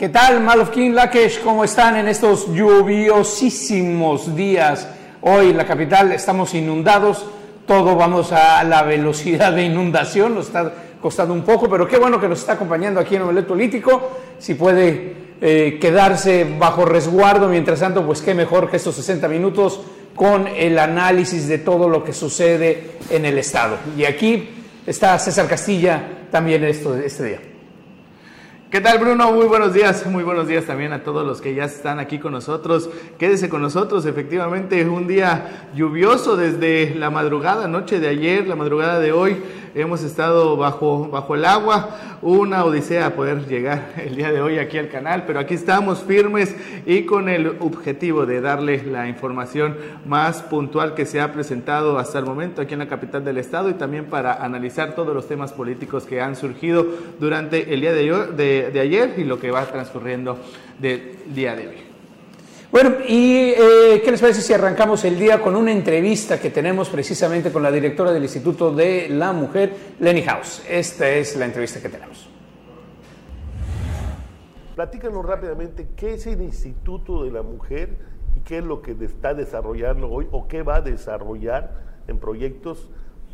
¿Qué tal, Malofkin Lakesh? ¿Cómo están en estos lluviosísimos días? Hoy en la capital estamos inundados, todo vamos a la velocidad de inundación, nos está costando un poco, pero qué bueno que nos está acompañando aquí en el Político. Si puede eh, quedarse bajo resguardo mientras tanto, pues qué mejor que estos 60 minutos con el análisis de todo lo que sucede en el Estado. Y aquí está César Castilla también esto, este día. ¿Qué tal Bruno? Muy buenos días, muy buenos días también a todos los que ya están aquí con nosotros. Quédese con nosotros, efectivamente un día lluvioso desde la madrugada, noche de ayer, la madrugada de hoy hemos estado bajo, bajo el agua, una odisea poder llegar el día de hoy aquí al canal, pero aquí estamos firmes y con el objetivo de darle la información más puntual que se ha presentado hasta el momento aquí en la capital del estado y también para analizar todos los temas políticos que han surgido durante el día de, de ayer y lo que va transcurriendo del día de hoy. Bueno, ¿y eh, qué les parece si arrancamos el día con una entrevista que tenemos precisamente con la directora del Instituto de la Mujer, Lenny House? Esta es la entrevista que tenemos. Platícanos rápidamente qué es el Instituto de la Mujer y qué es lo que está desarrollando hoy o qué va a desarrollar en proyectos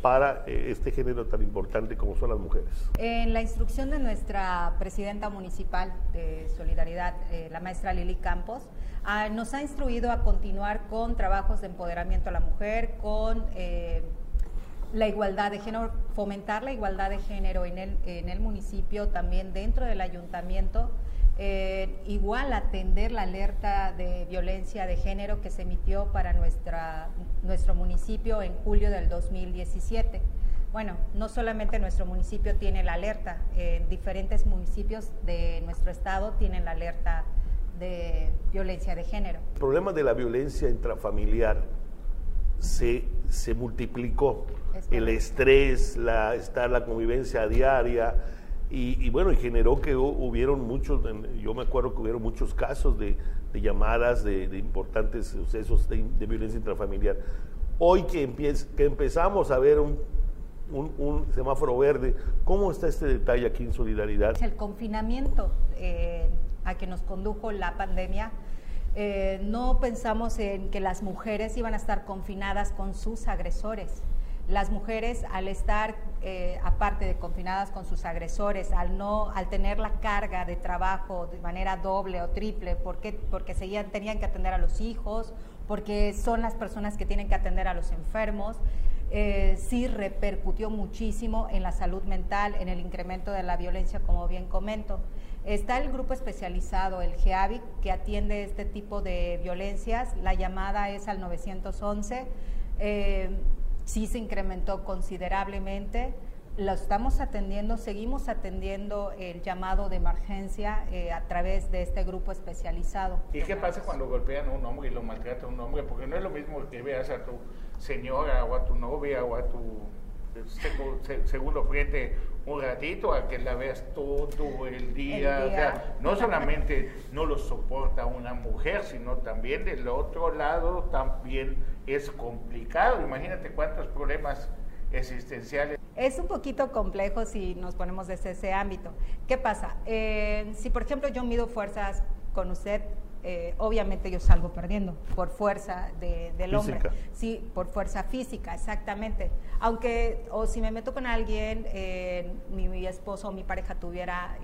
para eh, este género tan importante como son las mujeres. En la instrucción de nuestra presidenta municipal de Solidaridad, eh, la maestra Lili Campos, Ah, nos ha instruido a continuar con trabajos de empoderamiento a la mujer, con eh, la igualdad de género, fomentar la igualdad de género en el, en el municipio, también dentro del ayuntamiento. Eh, igual atender la alerta de violencia de género que se emitió para nuestra, nuestro municipio en julio del 2017. Bueno, no solamente nuestro municipio tiene la alerta, en diferentes municipios de nuestro estado tienen la alerta de violencia de género. El problema de la violencia intrafamiliar se, se multiplicó. El estrés, la, estar la convivencia diaria, y, bueno, y generó que hubieron muchos, yo me acuerdo que hubieron muchos casos de, llamadas de, importantes sucesos de, violencia intrafamiliar. Hoy que, que empezamos a ver un, un, semáforo verde, ¿cómo está este detalle aquí en Solidaridad? El confinamiento. Eh, a que nos condujo la pandemia, eh, no pensamos en que las mujeres iban a estar confinadas con sus agresores. Las mujeres al estar, eh, aparte de confinadas con sus agresores, al, no, al tener la carga de trabajo de manera doble o triple, porque, porque seguían, tenían que atender a los hijos, porque son las personas que tienen que atender a los enfermos, eh, sí repercutió muchísimo en la salud mental, en el incremento de la violencia, como bien comento. Está el grupo especializado, el GEAVIC, que atiende este tipo de violencias. La llamada es al 911. Eh, sí se incrementó considerablemente. Lo estamos atendiendo, seguimos atendiendo el llamado de emergencia eh, a través de este grupo especializado. ¿Y qué pasa cuando golpean a un hombre y lo maltrata a un hombre? Porque no es lo mismo que veas a tu señora o a tu novia o a tu segundo frente un ratito a que la veas todo el día. O sea, no solamente no lo soporta una mujer, sino también del otro lado también es complicado. Imagínate cuántos problemas existenciales. Es un poquito complejo si nos ponemos desde ese ámbito. ¿Qué pasa? Eh, si por ejemplo yo mido fuerzas con usted, eh, obviamente yo salgo perdiendo por fuerza del hombre. Sí, por fuerza física, exactamente. Aunque, o si me meto con alguien, eh, mi, esposo o mi pareja tuviera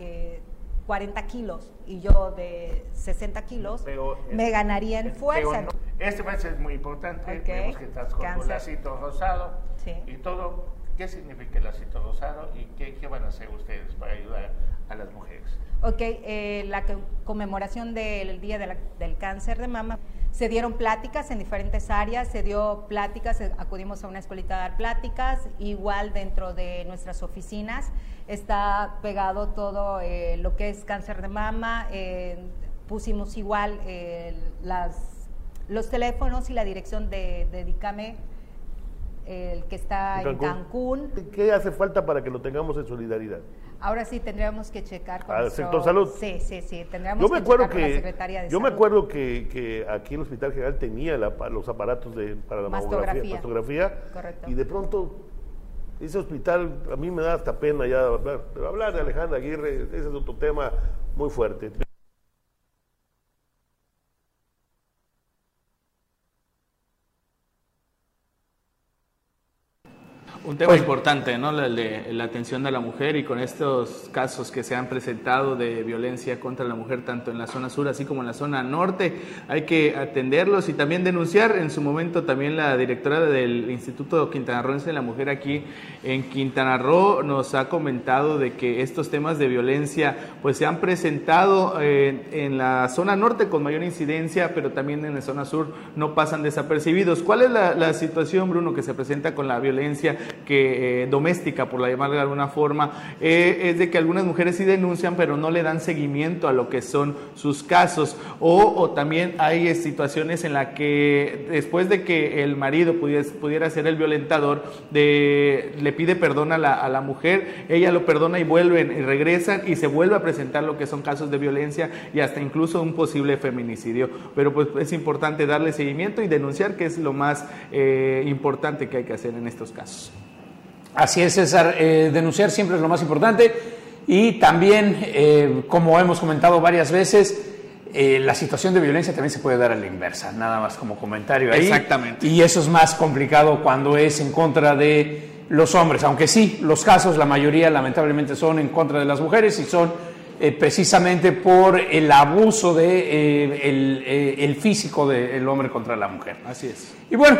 40 eh, kilos y yo de 60 kilos, me ganaría en fuerza. este mes es muy importante, vemos que estás con un lacito rosado y todo. ¿Qué significa el lacito rosado y qué, qué van a hacer ustedes para ayudar a las mujeres? Ok, eh, la conmemoración del Día del Cáncer de Mama, se dieron pláticas en diferentes áreas, se dio pláticas, eh, acudimos a una escuelita a dar pláticas, igual dentro de nuestras oficinas está pegado todo eh, lo que es cáncer de mama, pusimos igual las, los teléfonos y la dirección de, de Dicame el que está en Cancún. ¿Qué hace falta para que lo tengamos en solidaridad? Ahora sí tendríamos que checar con el sector salud. Sí, sí, sí, tendríamos yo me que acuerdo checar que, con la Secretaría de Yo me acuerdo que, que, aquí el Hospital General tenía los aparatos de, para la mastografía, mastografía Correcto. y de pronto ese hospital, a mí me da hasta pena ya hablar, hablar de Alejandra Aguirre, ese es otro tema muy fuerte. Un tema pues, importante, ¿no? La, la atención de la mujer y con estos casos que se han presentado de violencia contra la mujer tanto en la zona sur así como en la zona norte, hay que atenderlos y también denunciar. En su momento también la directora del Instituto Quintanarroense de la Mujer aquí en Quintana Roo nos ha comentado de que estos temas de violencia pues se han presentado eh, en la zona norte con mayor incidencia, pero también en la zona sur no pasan desapercibidos. ¿Cuál es la, situación, Bruno, que se presenta con la violencia que, eh, doméstica, por la llamarla de alguna forma? Eh, es de que algunas mujeres sí denuncian, pero no le dan seguimiento a lo que son sus casos. O, también hay situaciones en las que después de que el marido pudiera, pudiera ser el violentador, de, le pide perdón a la, a la mujer, ella lo perdona y vuelven y regresan y se vuelve a presentar lo que son casos de violencia y hasta incluso un posible feminicidio. Pero pues es importante darle seguimiento y denunciar que es lo más eh, importante que hay que hacer en estos casos. Así es, César. Eh, denunciar siempre es lo más importante y también, eh, como hemos comentado varias veces, la situación de violencia también se puede dar a la inversa, nada más como comentario ahí. Exactamente. Y eso es más complicado cuando es en contra de los hombres, aunque sí, los casos, la mayoría lamentablemente son en contra de las mujeres y son eh, precisamente por el abuso de, eh, eh, el, físico del hombre contra la mujer. Así es. Y bueno,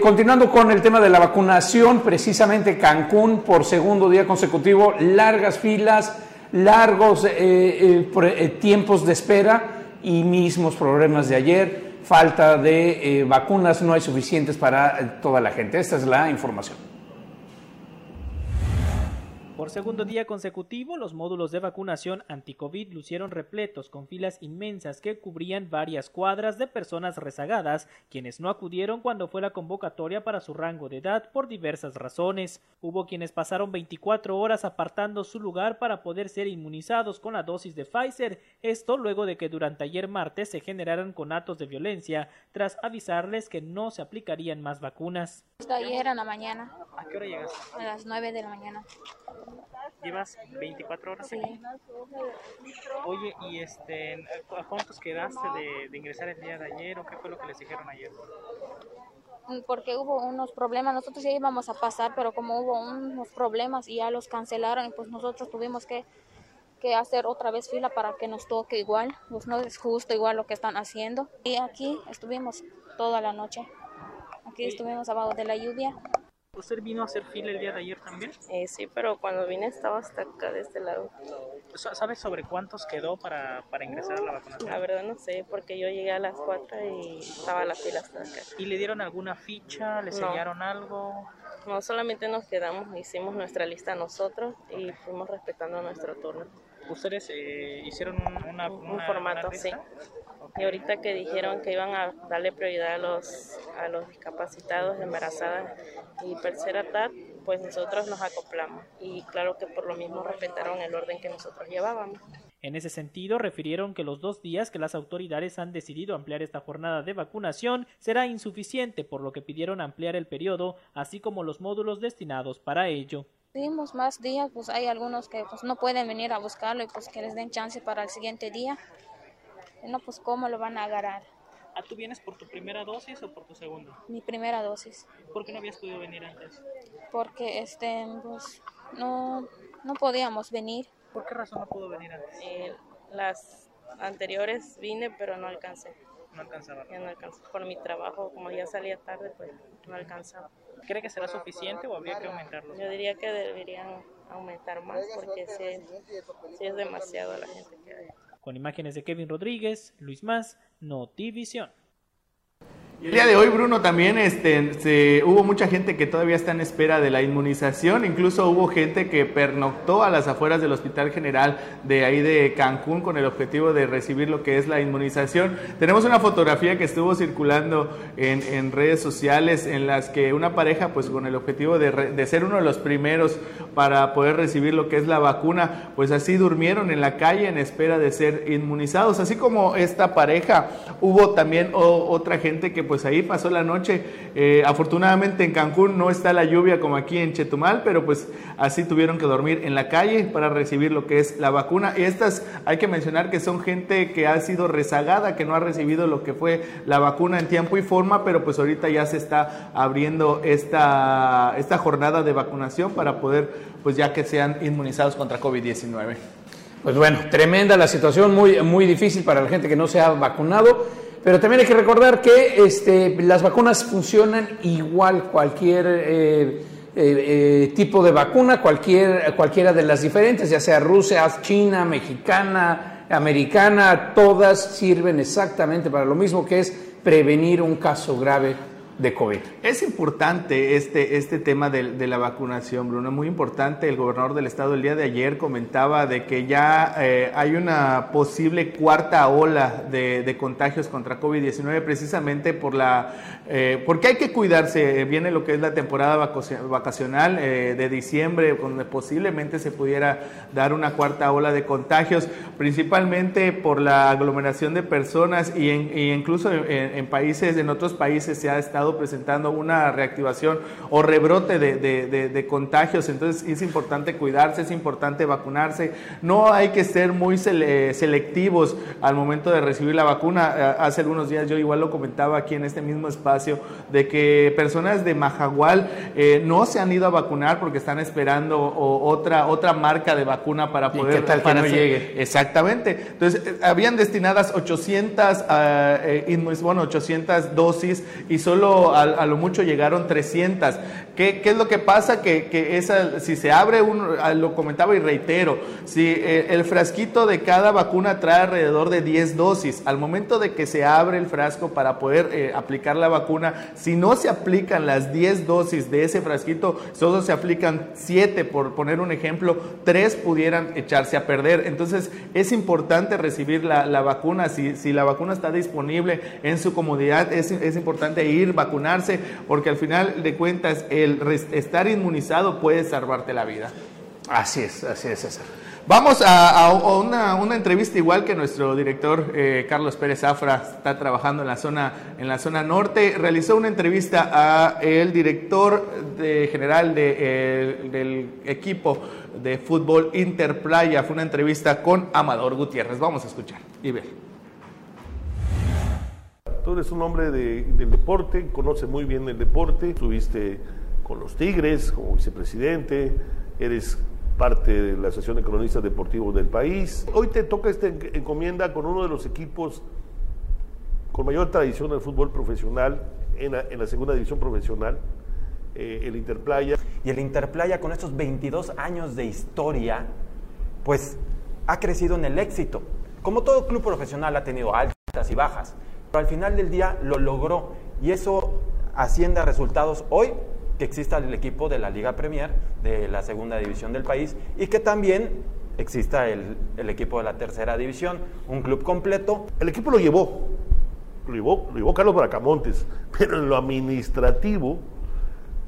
continuando con el tema de la vacunación, precisamente Cancún por segundo día consecutivo, largas filas, largos tiempos de espera y mismos problemas de ayer, falta de vacunas, no hay suficientes para toda la gente. Esta es la información. Por segundo día consecutivo, los módulos de vacunación anti-COVID lucieron repletos con filas inmensas que cubrían varias cuadras de personas rezagadas, quienes no acudieron cuando fue la convocatoria para su rango de edad por diversas razones. Hubo quienes pasaron 24 horas apartando su lugar para poder ser inmunizados con la dosis de Pfizer, esto luego de que durante ayer martes se generaran conatos de violencia tras avisarles que no se aplicarían más vacunas. ayer en la mañana. ¿A qué hora llegaste? A las 9 de la mañana. ¿Llevas 24 horas aquí? Oye, ¿y este, a cuántos quedaste de, ingresar el día de ayer o qué fue lo que les dijeron ayer? Mm, porque hubo unos problemas, nosotros ya íbamos a pasar, pero como hubo unos problemas y ya los cancelaron, pues nosotros tuvimos que, que hacer otra vez fila para que nos toque igual, pues no es justo igual lo que están haciendo. Y aquí estuvimos toda la noche, aquí estuvimos abajo de la lluvia. ¿Usted vino a hacer fila el día de ayer también? Eh, sí, pero cuando vine estaba hasta acá de este lado. ¿Sabes sobre cuántos quedó para, para ingresar a la vacunación? La verdad no sé, porque yo llegué a las 4 y estaba la fila hasta acá. ¿Y le dieron alguna ficha? ¿Le sellaron algo? No, solamente nos quedamos, hicimos nuestra lista nosotros y fuimos respetando nuestro turno. ¿Ustedes eh, hicieron un, un formato, sí. Y ahorita que dijeron que iban a darle prioridad a los, a los discapacitados, embarazadas y tercera edad, pues nosotros nos acoplamos. Y claro que por lo mismo respetaron el orden que nosotros llevábamos. En ese sentido, refirieron que los dos días que las autoridades han decidido ampliar esta jornada de vacunación será insuficiente, por lo que pidieron ampliar el periodo, así como los módulos destinados para ello. Pedimos más días, pues hay algunos que pues, no pueden venir a buscarlo y pues que les den chance para el siguiente día. No, pues cómo lo van a agarrar. ¿Ah, tú vienes por tu primera dosis o por tu segunda? Mi primera dosis. ¿Por qué no habías podido venir antes? Porque este, pues, no, no podíamos venir. ¿Por qué razón no pudo venir antes? Eh, las anteriores vine, pero no alcancé. No alcanzaba. Ya no alcancé. Por mi trabajo, como ya salía tarde, pues no alcanzaba. ¿Cree que será suficiente o habría que aumentarlo? Yo diría que deberían aumentar más porque sí, sí es demasiado la gente que hay. Con imágenes de Kevin Rodríguez, Luis Más, Notivisión. El día de hoy, Bruno, también este, hubo mucha gente que todavía está en espera de la inmunización. Incluso hubo gente que pernoctó a las afueras del Hospital General de ahí de Cancún con el objetivo de recibir lo que es la inmunización. Tenemos una fotografía que estuvo circulando en, en redes sociales en las que una pareja, pues con el objetivo de, de ser uno de los primeros para poder recibir lo que es la vacuna, pues así durmieron en la calle en espera de ser inmunizados. Así como esta pareja, hubo también otra gente que pues ahí pasó la noche. Eh, afortunadamente en Cancún no está la lluvia como aquí en Chetumal, pero pues así tuvieron que dormir en la calle para recibir lo que es la vacuna. Estas hay que mencionar que son gente que ha sido rezagada, que no ha recibido lo que fue la vacuna en tiempo y forma, pero pues ahorita ya se está abriendo esta, esta jornada de vacunación para poder pues ya que sean inmunizados contra COVID-19. Pues bueno, tremenda la situación, muy, muy difícil para la gente que no se ha vacunado, pero también hay que recordar que este, las vacunas funcionan igual cualquier eh, eh, eh, tipo de vacuna, cualquier, cualquiera de las diferentes, ya sea rusa, china, mexicana, americana, todas sirven exactamente para lo mismo que es prevenir un caso grave de COVID. Es importante este, este tema de, la vacunación, Bruno, muy importante. El gobernador del estado el día de ayer comentaba de que ya eh, hay una posible cuarta ola de, contagios contra COVID-19 precisamente por la, eh, porque hay que cuidarse. Viene lo que es la temporada vacacional eh, de diciembre, donde posiblemente se pudiera dar una cuarta ola de contagios, principalmente por la aglomeración de personas y, incluso en países, en otros países se ha estado presentando una reactivación o rebrote de, contagios, entonces es importante cuidarse, es importante vacunarse, no hay que ser muy selectivos al momento de recibir la vacuna. Eh, hace algunos días yo igual lo comentaba aquí en este mismo espacio, de que personas de Majagual eh, no se han ido a vacunar porque están esperando otra, otra marca de vacuna para poder... ¿Y qué tal que no llegue? Exactamente. Entonces, eh, habían destinadas 800, ah, bueno, 800 dosis y solo a, lo mucho llegaron 300. ¿Qué, ¿Qué, es lo que pasa? Que, que, esa, si se abre, un, lo comentaba y reitero, si eh, el frasquito de cada vacuna trae alrededor de 10 dosis, al momento de que se abre el frasco para poder eh, aplicar la vacuna, si no se aplican las 10 dosis de ese frasquito, solo se aplican 7, por poner un ejemplo, 3 pudieran echarse a perder. Entonces es importante recibir la, la vacuna, si, si, la vacuna está disponible en su comodidad, es, es importante ir vacunarse, porque al final de cuentas el estar inmunizado puede salvarte la vida. Así es, así es, César. Vamos a, una, una, entrevista igual que nuestro director eh, Carlos Pérez Zafra está trabajando en la zona en la zona norte. Realizó una entrevista a el director de, general de, eh, del equipo de fútbol Interplaya. Fue una entrevista con Amador Gutiérrez. Vamos a escuchar y ver. Tú eres un hombre del deporte, conoces muy bien el deporte, estuviste con los Tigres como vicepresidente, eres parte de la Asociación de Cronistas Deportivos del país. Hoy te toca esta encomienda con uno de los equipos con mayor tradición del fútbol profesional, en la, segunda división profesional, eh, el Interplaya. Y el Interplaya con estos 22 años de historia, pues ha crecido en el éxito. Como todo club profesional ha tenido altas y bajas, pero al final del día lo logró y eso asciende a resultados hoy que exista el equipo de la Liga Premier, de la segunda división del país, y que también exista el, equipo de la tercera división, un club completo. El equipo lo llevó, lo llevó, lo llevó Carlos Bracamontes, pero en lo administrativo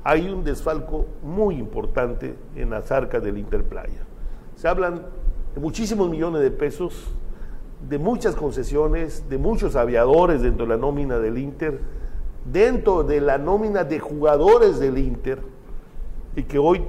hay un desfalco muy importante en las arcas del Interplaya. Se hablan de muchísimos millones de pesos de muchas concesiones, de muchos aviadores dentro de la nómina del Inter, dentro de la nómina de jugadores del Inter, y que hoy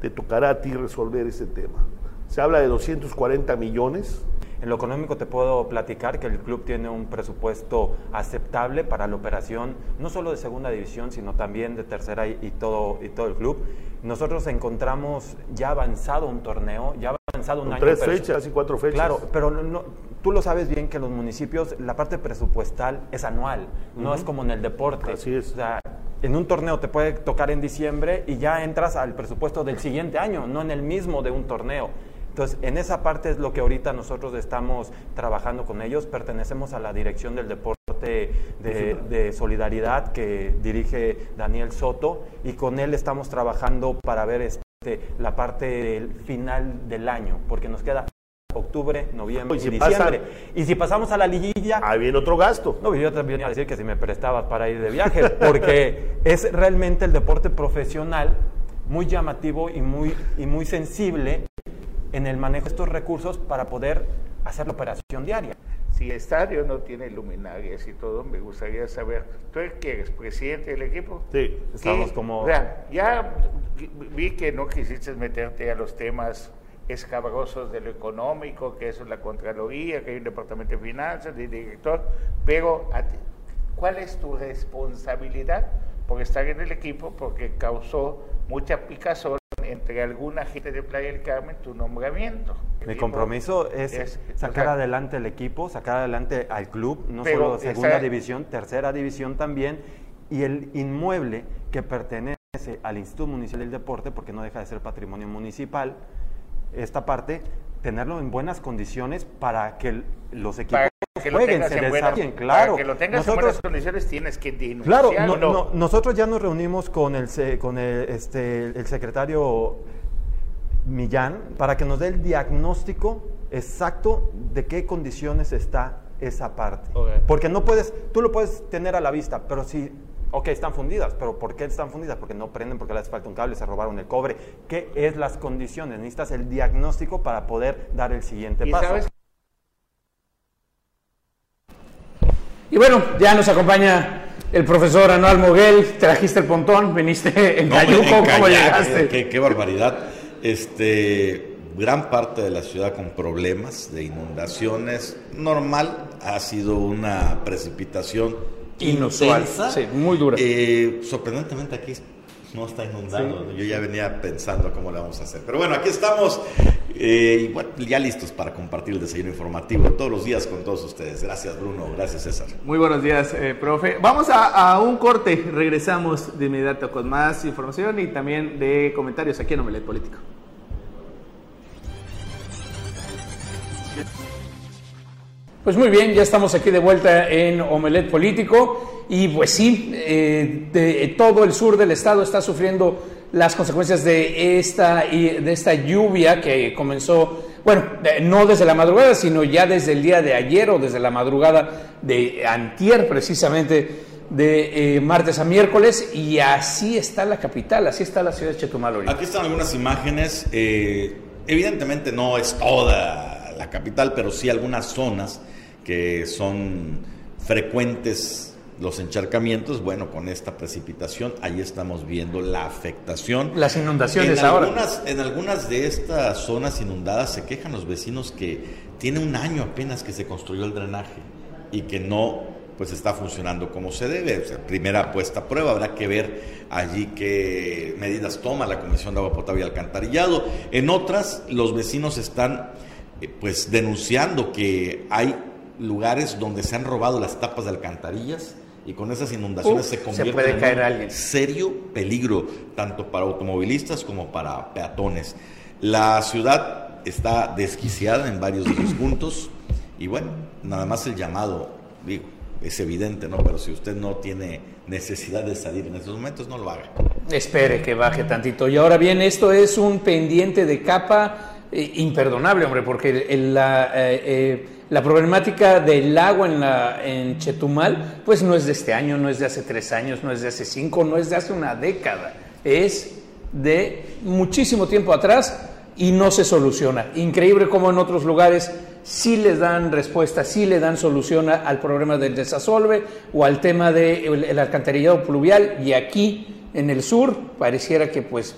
te tocará a ti resolver ese tema. Se habla de 240 millones. En lo económico te puedo platicar que el club tiene un presupuesto aceptable para la operación, no solo de segunda división, sino también de tercera y, todo, y todo el club. Nosotros encontramos ya avanzado un torneo, ya avanzado un año. Tres fechas y cuatro fechas. Claro, pero no, tú lo sabes bien que los municipios, la parte presupuestal es anual, no es como en el deporte. Así es. O sea, en un torneo te puede tocar en diciembre y ya entras al presupuesto del siguiente año, no en el mismo de un torneo. Entonces, en esa parte es lo que ahorita nosotros estamos trabajando con ellos. Pertenecemos a la dirección del deporte de, de, solidaridad que dirige Daniel Soto y con él estamos trabajando para ver este, la parte del final del año, porque nos queda octubre, noviembre y, diciembre. y si pasamos a la liguilla... Ahí viene otro gasto. No, yo también iba a decir que si me prestabas para ir de viaje, porque es realmente el deporte profesional muy llamativo y muy, y muy sensible en el manejo de estos recursos para poder hacer la operación diaria. si el estadio no tiene luminarias y todo, me gustaría saber, ¿tú eres presidente del equipo? Sí, estamos como... O sea, ya vi que no quisiste meterte a los temas escabrosos de lo económico, que eso es la Contraloría, que hay un departamento de finanzas, de director, pero ¿cuál es tu responsabilidad por estar en el equipo? Porque causó mucha picazón entre alguna gente de Playa del Carmen tu nombramiento. Mi compromiso es, sacar adelante el equipo, sacar adelante al club, no solo segunda división, tercera división también, y el inmueble que pertenece al Instituto Municipal del Deporte, porque no deja de ser patrimonio municipal, esta parte, tenerlo en buenas condiciones para que los equipos jueguen, se desarrollen, claro. Para que lo tengas nosotros, en buenas condiciones tienes que Claro, nosotros ya nos reunimos con el, con el, este, el secretario Millán para que nos dé el diagnóstico exacto de qué condiciones está esa parte. Porque no puedes, tú lo puedes tener a la vista, pero si Ok, están fundidas, pero ¿por qué están fundidas? Porque no prenden, porque les falta un cable, se robaron el cobre. ¿Qué es las condiciones? Necesitas el diagnóstico para poder dar el siguiente paso. Y bueno, ya nos acompaña el profesor Anual Moguel. Trajiste el pontón, viniste en Cayuco, ¿cómo llegaste? Qué, qué barbaridad. Este, gran parte de la ciudad con problemas de inundaciones. Normal, ha sido una precipitación inusual, sí, muy dura. Eh, sorprendentemente aquí no está inundado. Yo ya venía pensando cómo le vamos a hacer. Pero bueno, aquí estamos eh, y bueno, ya listos para compartir el desayuno informativo todos los días con todos ustedes. Gracias Bruno, gracias César. Muy buenos días, eh, profe. Vamos a, un corte, regresamos de inmediato con más información y también de comentarios aquí en Omelet Político. Pues muy bien, ya estamos aquí de vuelta en Omelet Político y pues sí, eh, de, todo el sur del estado está sufriendo las consecuencias de esta, de esta lluvia que comenzó, bueno, no desde la madrugada, sino ya desde el día de ayer o desde la madrugada de antier precisamente, de eh, martes a miércoles y así está la capital, así está la ciudad de Chetumal Aquí están algunas imágenes, eh, evidentemente no es toda la capital, pero sí algunas zonas que son frecuentes los encharcamientos, bueno, con esta precipitación, ahí estamos viendo la afectación. Las inundaciones en ahora. Algunas, en algunas de estas zonas inundadas se quejan los vecinos que tiene un año apenas que se construyó el drenaje y que no pues está funcionando como se debe. primera puesta a prueba, habrá que ver allí qué medidas toma la Comisión de Agua Potable y Alcantarillado. En otras, los vecinos están eh, pues denunciando que hay lugares donde se han robado las tapas de alcantarillas y con esas inundaciones se convierte en un serio peligro tanto para automovilistas como para peatones. La ciudad está desquiciada en varios de los puntos y bueno, nada más el llamado, digo, es evidente, ¿no? Pero si usted no tiene necesidad de salir en estos momentos, no lo haga. Espere que baje tantito. Y ahora bien, esto es un pendiente de capa eh, imperdonable, hombre, porque la... Eh, eh, la problemática del agua en, la, en Chetumal, pues no es de este año, no es de hace tres años, no es de hace cinco, no es de hace una década, es de muchísimo tiempo atrás y no se soluciona. Increíble como en otros lugares sí les dan respuesta, sí le dan solución al problema del desasolve o al tema del alcantarillado pluvial y aquí en el sur pareciera que pues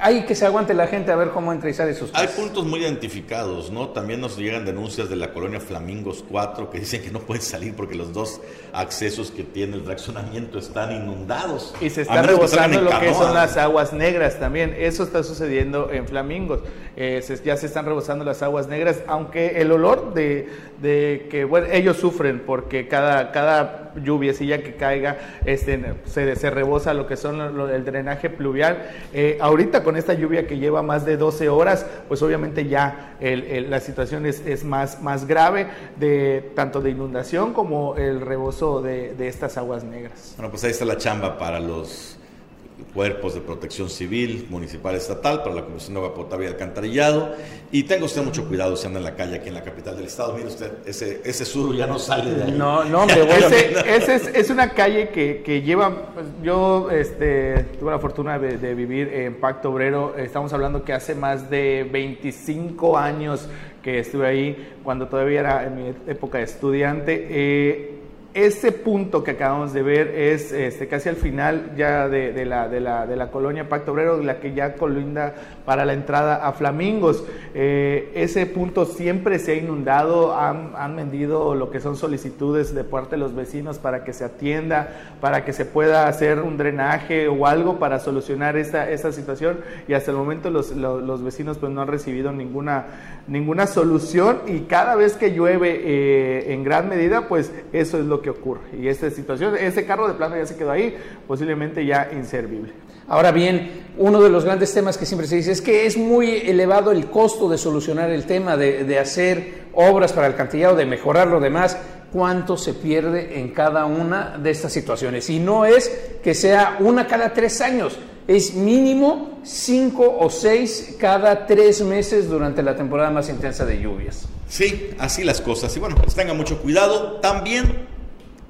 hay que se aguante la gente a ver cómo entra y sale sus Hay puntos muy identificados, ¿no? También nos llegan denuncias de la colonia Flamingos 4 que dicen que no pueden salir porque los dos accesos que tiene el fraccionamiento están inundados. Y se está rebosando lo que son las aguas negras también. Eso está sucediendo en Flamingos. Eh, ya se están rebosando las aguas negras, aunque el olor de, de que, bueno, ellos sufren porque cada, cada lluviecilla que caiga este, se, se rebosa lo que son el drenaje pluvial. Eh, ahorita con esta lluvia que lleva más de 12 horas, pues obviamente ya la situación es, más, más grave, de, tanto de inundación como el rebozo de, estas aguas negras. Bueno, pues ahí está la chamba para los cuerpos de protección civil, municipal, estatal, para la Comisión de Agua Potable y Alcantarillado. Y tenga usted mucho cuidado si anda en la calle aquí en la capital del estado. Mire usted, ese, ese sur ya no sale de ahí. No, no, hombre, bueno, ese, es, es, una calle que, que lleva, pues, yo este, tuve la fortuna de, de, vivir en Pacto Obrero, estamos hablando que hace más de 25 años que estuve ahí, cuando todavía era en mi época de estudiante. Eh, ese punto que acabamos de ver es este, casi al final ya de, la, de, la, de la colonia Pacto Obrero, la que ya colinda para la entrada a Flamingos. Eh, ese punto siempre se ha inundado, han, han, vendido lo que son solicitudes de parte de los vecinos para que se atienda, para que se pueda hacer un drenaje o algo para solucionar esta, esta situación y hasta el momento los, los, los, vecinos pues no han recibido ninguna, ninguna solución y cada vez que llueve eh, en gran medida pues eso es lo que ocurre. Y esta situación, ese carro de plano ya se quedó ahí, posiblemente ya inservible. Ahora bien, uno de los grandes temas que siempre se dice es que es muy elevado el costo de solucionar el tema, de, de hacer obras para el cantillado, de mejorar lo demás. ¿Cuánto se pierde en cada una de estas situaciones? Y no es que sea una cada tres años, es mínimo cinco o seis cada tres meses durante la temporada más intensa de lluvias. Sí, así las cosas. Y bueno, pues tengan mucho cuidado. También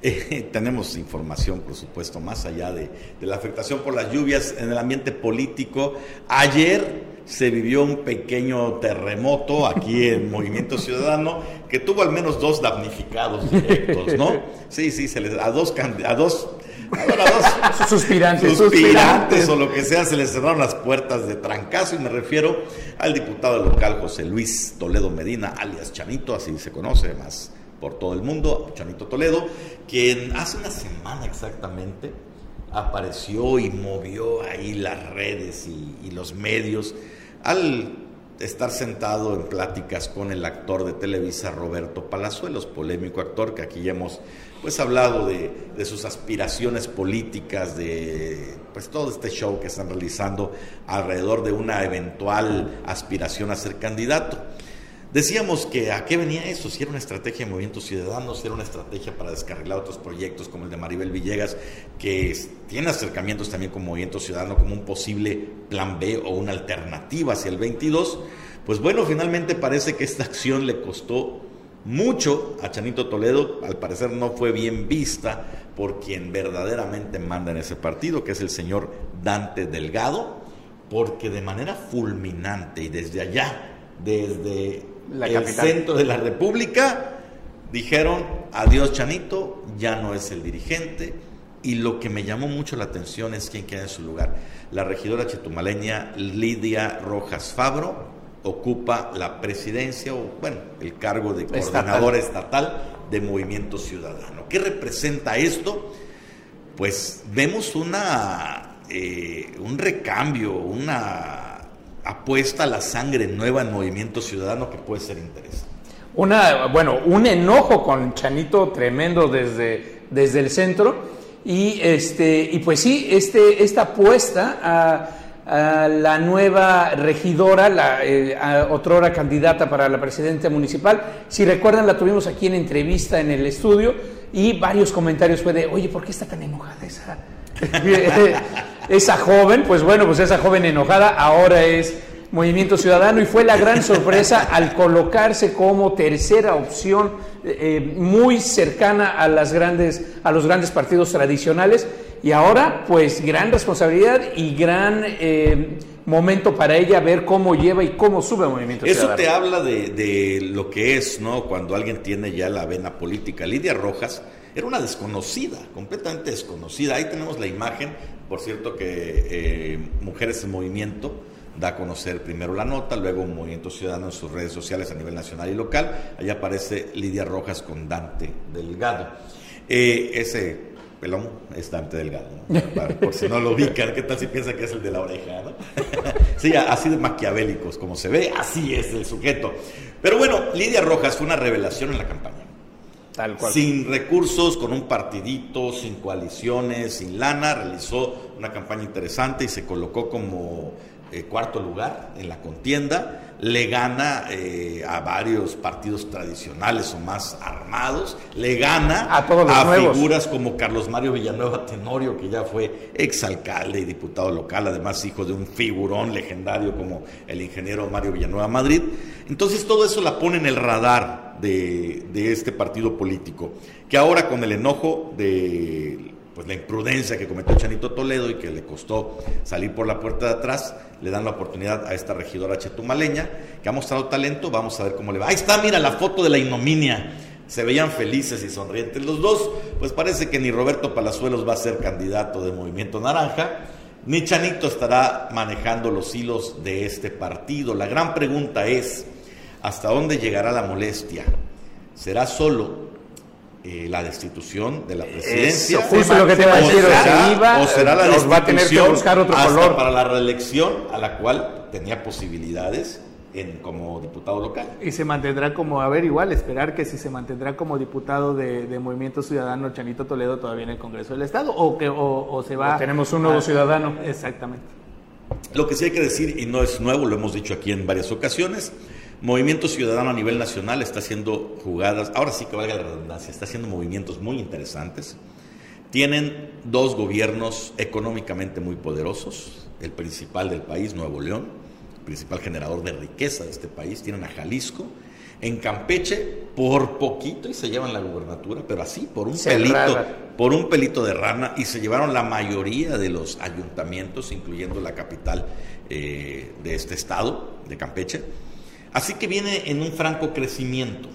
eh, tenemos información, por supuesto, más allá de, de, la afectación por las lluvias en el ambiente político. Ayer se vivió un pequeño terremoto aquí en Movimiento Ciudadano que tuvo al menos dos damnificados directos, ¿no? Sí, sí, se les, a dos, a dos Ahora dos suspirantes, suspirantes o lo que sea, se les cerraron las puertas de trancazo y me refiero al diputado local José Luis Toledo Medina, alias Chanito, así se conoce más por todo el mundo, Chanito Toledo, quien hace una semana exactamente apareció y movió ahí las redes y, y los medios al estar sentado en pláticas con el actor de Televisa Roberto Palazuelos, polémico actor que aquí ya hemos pues hablado de, de, sus aspiraciones políticas, de pues todo este show que están realizando alrededor de una eventual aspiración a ser candidato. Decíamos que a qué venía eso, si era una estrategia de movimientos ciudadanos, si era una estrategia para descarrilar otros proyectos como el de Maribel Villegas, que tiene acercamientos también con Movimiento Ciudadano como un posible plan B o una alternativa hacia el 22. Pues bueno, finalmente parece que esta acción le costó mucho a Chanito Toledo, al parecer no fue bien vista por quien verdaderamente manda en ese partido, que es el señor Dante Delgado, porque de manera fulminante y desde allá, desde la el capital. centro de la República, dijeron, adiós Chanito, ya no es el dirigente, y lo que me llamó mucho la atención es quién queda en su lugar. La regidora chetumaleña Lidia Rojas Fabro, ocupa la presidencia o, bueno, el cargo de coordinadora estatal, estatal de Movimiento Ciudadano. ¿Qué representa esto? Pues vemos una, eh, un recambio, una apuesta a la sangre nueva en Movimiento Ciudadano que puede ser interesante. Una, bueno, un enojo con Chanito tremendo desde, desde el centro y, este, y pues sí, este, esta apuesta a a la nueva regidora, la eh, otrora candidata para la presidenta municipal. Si recuerdan, la tuvimos aquí en entrevista en el estudio y varios comentarios fue de, oye, ¿por qué está tan enojada esa, esa joven? Pues bueno, pues esa joven enojada ahora es Movimiento Ciudadano y fue la gran sorpresa al colocarse como tercera opción eh, muy cercana a, las grandes, a los grandes partidos tradicionales y ahora, pues, gran responsabilidad y gran eh, momento para ella ver cómo lleva y cómo sube el movimiento. Eso ciudadano. te habla de, de, lo que es, ¿no? Cuando alguien tiene ya la vena política. Lidia Rojas era una desconocida, completamente desconocida. Ahí tenemos la imagen, por cierto, que eh, Mujeres en Movimiento da a conocer primero la nota, luego movimiento ciudadano en sus redes sociales a nivel nacional y local. Allá aparece Lidia Rojas con Dante Delgado. Eh, ese pelón es Dante Delgado, ¿no? por si no lo ubican, ¿qué tal si piensan que es el de la oreja? ¿no? sí, así de maquiavélicos como se ve, así es el sujeto. Pero bueno, Lidia Rojas fue una revelación en la campaña. Sin recursos, con un partidito, sin coaliciones, sin lana, realizó una campaña interesante y se colocó como eh, cuarto lugar en la contienda, le gana eh, a varios partidos tradicionales o más armados, le gana A todos los figuras como Carlos Mario Villanueva Tenorio, que ya fue exalcalde y diputado local, además hijo de un figurón legendario como el ingeniero Mario Villanueva Madrid. Entonces todo eso la pone en el radar de, de este partido político, que ahora con el enojo de pues la imprudencia que cometió Chanito Toledo y que le costó salir por la puerta de atrás, le dan la oportunidad a esta regidora chetumaleña, que ha mostrado talento, vamos a ver cómo le va. Ahí está, mira la foto de la ignominia. Se veían felices y sonrientes los dos, pues parece que ni Roberto Palazuelos va a ser candidato de Movimiento Naranja, ni Chanito estará manejando los hilos de este partido. La gran pregunta es, ¿hasta dónde llegará la molestia? ¿Será solo eh, la destitución de la presidencia. Eso, justo lo que te iba a o será, si iba, o será la nos va a tener que destitución buscar otro hasta color. para la reelección a la cual tenía posibilidades en, como diputado local. Y se mantendrá como, a ver, igual, esperar que si se mantendrá como diputado de, de Movimiento Ciudadano Chanito Toledo todavía en el Congreso del Estado, o que o, o se va... O tenemos un nuevo a- ciudadano. Exactamente. Lo que sí hay que decir, y no es nuevo, lo hemos dicho aquí en varias ocasiones, Movimiento Ciudadano a nivel nacional está haciendo jugadas, ahora sí que valga la redundancia, está haciendo movimientos muy interesantes. Tienen dos gobiernos económicamente muy poderosos, el principal del país, Nuevo León, principal generador de riqueza de este país, tienen a Jalisco, en Campeche por poquito y se llevan la gubernatura, pero así, por un pelito, por un pelito de rana y se llevaron la mayoría de los ayuntamientos, incluyendo la capital eh, de este estado, de Campeche. Así que viene en un franco crecimiento.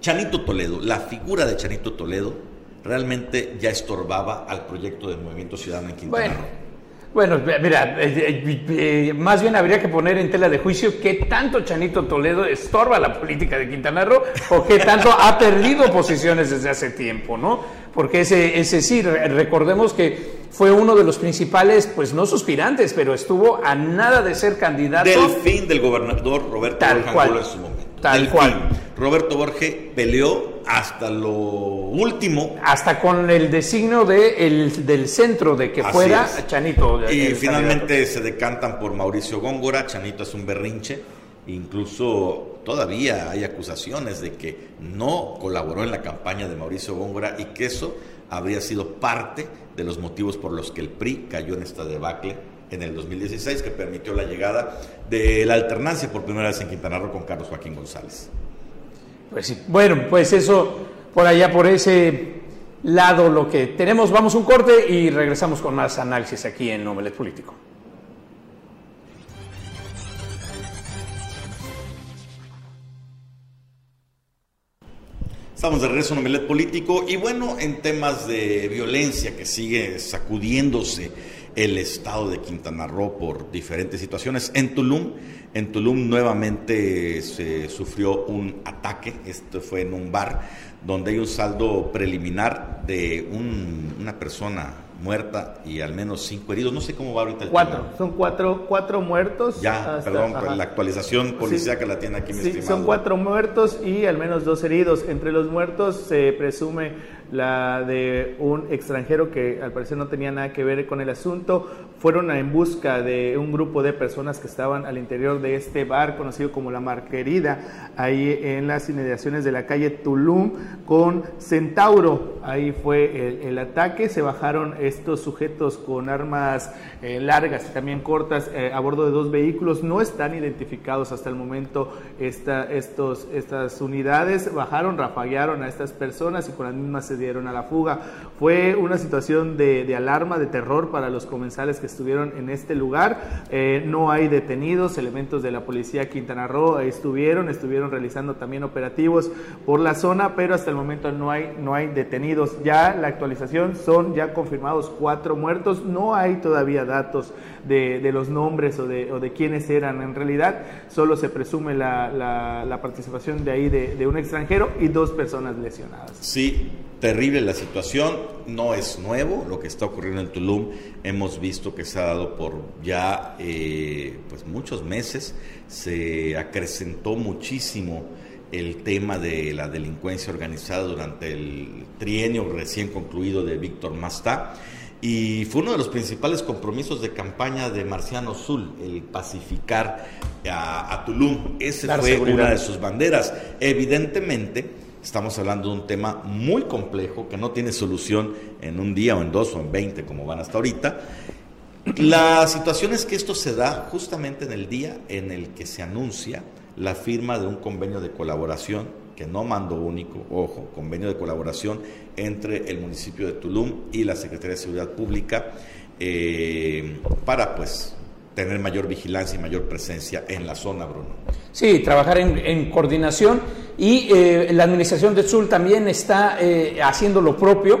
Chanito Toledo, la figura de Chanito Toledo, realmente ya estorbaba al proyecto del Movimiento Ciudadano en Quintana Bueno, Roo. bueno, mira, eh, eh, eh, más bien habría que poner en tela de juicio qué tanto Chanito Toledo estorba la política de Quintana Roo o qué tanto ha perdido posiciones desde hace tiempo, ¿no? Porque ese, ese sí, re- recordemos que fue uno de los principales, pues no suspirantes, pero estuvo a nada de ser candidato. Del fin del gobernador Roberto Tal Borja cual. Angulo en su momento. Tal Del cual. fin. Roberto Borge peleó hasta lo último hasta con el designio de el- del centro de que Así fuera es. Chanito. Y finalmente se decantan por Mauricio Góngora, Chanito es un berrinche, incluso todavía hay acusaciones de que no colaboró en la campaña de Mauricio Góngora y que eso habría sido parte de los motivos por los que el PRI cayó en esta debacle en el 2016 que permitió la llegada de la alternancia por primera vez en Quintana Roo con Carlos Joaquín González. Pues sí. Bueno, pues eso, por allá, por ese lado, lo que tenemos. Vamos un corte y regresamos con más análisis aquí en Omelet Político. Estamos de regreso en Omelet Político y bueno, en temas de violencia que sigue sacudiéndose el estado de Quintana Roo por diferentes situaciones. En Tulum, en Tulum nuevamente se sufrió un ataque, esto fue en un bar, donde hay un saldo preliminar de un- una persona muerta y al menos cinco heridos. No sé cómo va ahorita el Cuatro, tema. son cuatro, cuatro muertos. Ya, hasta- perdón, ajá. la actualización policíaca Sí. la tiene aquí mi Sí, estimado. son cuatro muertos y al menos dos heridos. Entre los muertos se presume la de un extranjero que al parecer no tenía nada que ver con el asunto. Fueron en busca de un grupo de personas que estaban al interior de este bar conocido como La Marquerida, ahí en las inmediaciones de la calle Tulum con Centauro. Ahí fue el, ataque. Se bajaron estos sujetos con armas eh, largas y también cortas eh, a bordo de dos vehículos. No están identificados hasta el momento estos, estas unidades. Bajaron, rafaguearon a estas personas y con las mismas dieron a la fuga. Fue una situación de, alarma, de terror para los comensales que estuvieron en este lugar. Eh, no hay detenidos, elementos de la policía Quintana Roo estuvieron, estuvieron realizando también operativos por la zona, pero hasta el momento no hay, no hay detenidos. Ya la actualización son ya confirmados cuatro muertos, no hay todavía datos de, de los nombres o de, o de quiénes eran. En realidad, solo se presume la, la- la participación de ahí de, de un extranjero y dos personas lesionadas. Sí, terrible la situación, no es nuevo lo que está ocurriendo en Tulum, hemos visto que se ha dado por ya eh, pues muchos meses, se acrecentó muchísimo el tema de la delincuencia organizada durante el trienio recién concluido de Víctor Mastá y fue uno de los principales compromisos de campaña de Marciano Sul, el pacificar a, Tulum. Ese fue una de sus banderas. Evidentemente, estamos hablando de un tema muy complejo que no tiene solución en un día o en dos o en veinte como van hasta ahorita. La situación es que esto se da justamente en el día en el que se anuncia la firma de un convenio de colaboración que no mando único, ojo, convenio de colaboración entre el municipio de Tulum y la Secretaría de Seguridad Pública eh, para pues tener mayor vigilancia y mayor presencia en la zona, Bruno. Sí, trabajar en, coordinación y eh, la administración de Tul también está eh, haciendo lo propio.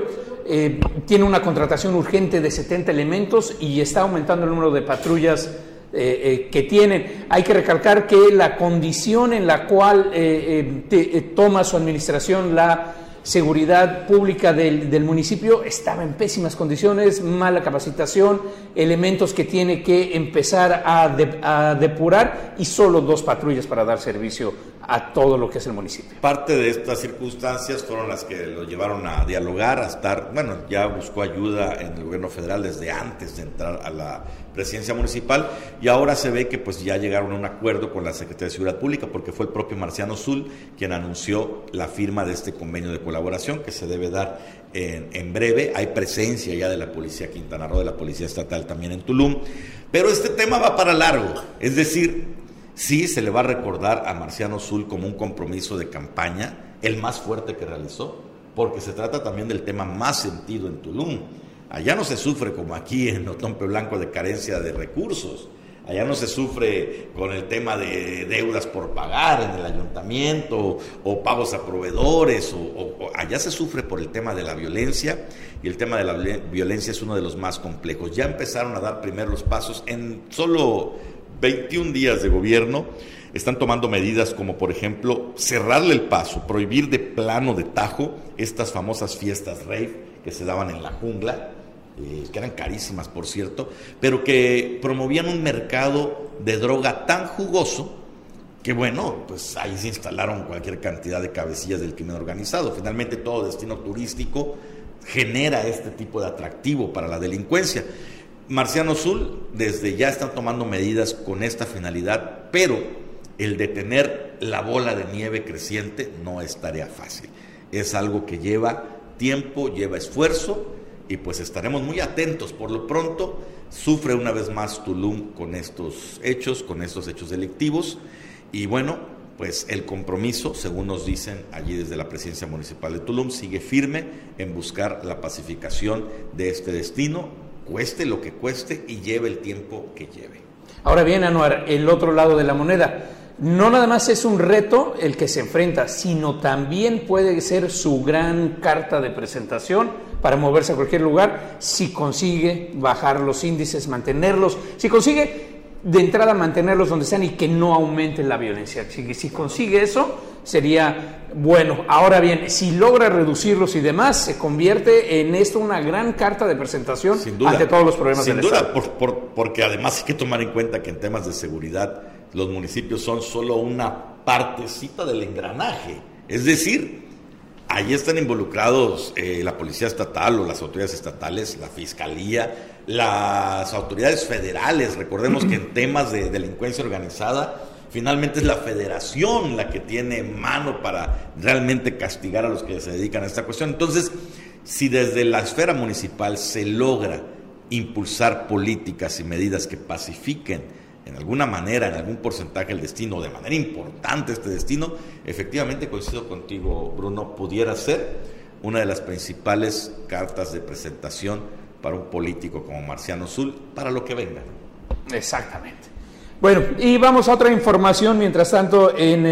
tiene una contratación urgente de 70 elementos y está aumentando el número de patrullas eh, eh, que tienen. Hay que recalcar que la condición en la cual eh, toma su administración la seguridad pública del, municipio estaba en pésimas condiciones, mala capacitación, elementos que tiene que empezar a, a depurar y solo dos patrullas para dar servicio a todo lo que es el municipio. Parte de estas circunstancias fueron las que lo llevaron a dialogar, a estar, bueno, ya buscó ayuda en el gobierno federal desde antes de entrar a la presidencia municipal y ahora se ve que pues ya llegaron a un acuerdo con la Secretaría de Seguridad Pública porque fue el propio Marciano Zul quien anunció la firma de este convenio de colaboración que se debe dar en, en breve. Hay presencia ya de la Policía Quintana Roo, de la Policía Estatal también en Tulum, pero este tema va para largo, es decir, Sí se le va a recordar a Marciano Zul como un compromiso de campaña, el más fuerte que realizó, porque se trata también del tema más sentido en Tulum. Allá no se sufre como aquí en Otompe Blanco de carencia de recursos. Allá no se sufre con el tema de deudas por pagar en el ayuntamiento o pagos a proveedores. Allá se sufre por el tema de la violencia y el tema de la violencia es uno de los más complejos. Ya empezaron a dar primeros pasos en solo 21 días de gobierno están tomando medidas como, por ejemplo, cerrarle el paso, prohibir de plano de tajo estas famosas fiestas rave que se daban en la jungla, eh, que eran carísimas, por cierto, pero que promovían un mercado de droga tan jugoso que, bueno, pues ahí se instalaron cualquier cantidad de cabecillas del crimen organizado. Finalmente, todo destino turístico genera este tipo de atractivo para la delincuencia. Marciano Sul desde ya están tomando medidas con esta finalidad, pero el detener la bola de nieve creciente no es tarea fácil. Es algo que lleva tiempo, lleva esfuerzo y pues estaremos muy atentos. Por lo pronto, sufre una vez más Tulum con estos hechos, con estos hechos delictivos y bueno, pues el compromiso, según nos dicen allí desde la presidencia municipal de Tulum, sigue firme en buscar la pacificación de este destino cueste lo que cueste y lleve el tiempo que lleve. Ahora bien, Anuar, el otro lado de la moneda. No nada más es un reto el que se enfrenta, sino también puede ser su gran carta de presentación para moverse a cualquier lugar si consigue bajar los índices, mantenerlos, si consigue de entrada mantenerlos donde están y que no aumente la violencia. Si, si consigue eso, sería bueno. Ahora bien, si logra reducirlos y demás, se convierte en esto una gran carta de presentación ante todos los problemas Sin duda, porque además hay que tomar en cuenta que en temas de seguridad los municipios son solo una partecita del engranaje. Es decir, ahí están involucrados eh, la policía estatal o las autoridades estatales, la fiscalía, las autoridades federales. Recordemos que en temas de delincuencia organizada Finalmente es la federación la que tiene mano para realmente castigar a los que se dedican a esta cuestión. Entonces, si desde la esfera municipal se logra impulsar políticas y medidas que pacifiquen en alguna manera, en algún porcentaje el destino, de manera importante este destino, efectivamente coincido contigo, Bruno, pudiera ser una de las principales cartas de presentación para un político como Marciano Sul para lo que venga. Exactamente. Bueno, y vamos a otra información, mientras tanto, en, eh,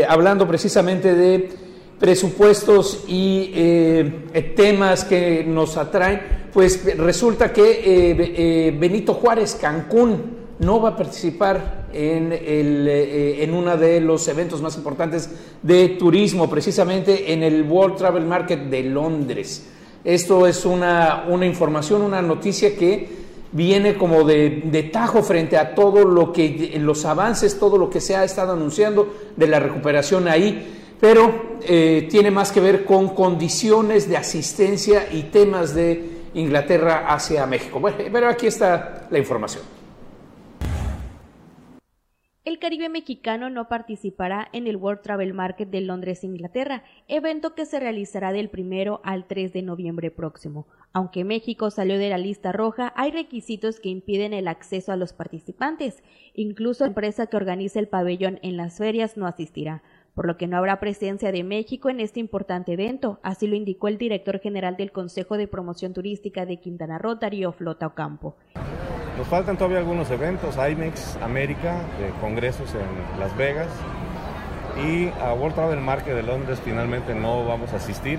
eh, hablando precisamente de presupuestos y eh, temas que nos atraen, pues resulta que Benito Juárez Cancún no va a participar en, el, en uno de los eventos más importantes de turismo, precisamente en el World Travel Market de Londres. Esto es una, una información, una noticia que viene como de, tajo frente a todo lo que, los avances, todo lo que se ha estado anunciando de la recuperación ahí, pero eh, tiene más que ver con condiciones de asistencia y temas de Inglaterra hacia México. Bueno, pero aquí está la información. El Caribe mexicano no participará en el World Travel Market de Londres, Inglaterra, evento que se realizará del primero al 3 de noviembre próximo. Aunque México salió de la lista roja, hay requisitos que impiden el acceso a los participantes. Incluso la empresa que organiza el pabellón en las ferias no asistirá, por lo que no habrá presencia de México en este importante evento, así lo indicó el director general del Consejo de Promoción Turística de Quintana Roo, Darío Flota Ocampo. Nos faltan todavía algunos eventos, IMEX América, de congresos en Las Vegas y a World Travel Market de Londres finalmente no vamos a asistir.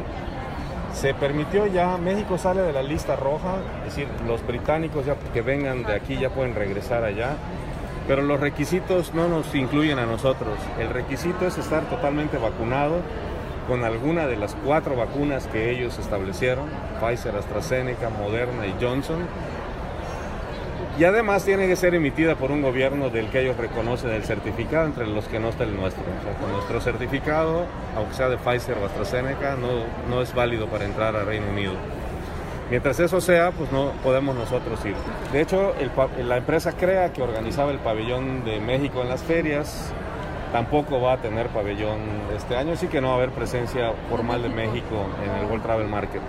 Se permitió ya, México sale de la lista roja, es decir, los británicos ya que vengan de aquí ya pueden regresar allá, pero los requisitos no nos incluyen a nosotros. El requisito es estar totalmente vacunado con alguna de las cuatro vacunas que ellos establecieron, Pfizer, AstraZeneca, Moderna y Johnson, y además tiene que ser emitida por un gobierno del que ellos reconocen el certificado, entre los que no está el nuestro. O sea, con nuestro certificado, aunque sea de Pfizer o AstraZeneca, no, es válido para entrar al Reino Unido. Mientras eso sea, pues no podemos nosotros ir. De hecho, la empresa CREA, que organizaba el pabellón de México en las ferias, tampoco va a tener pabellón este año, así que no va a haber presencia formal de México en el World Travel Market.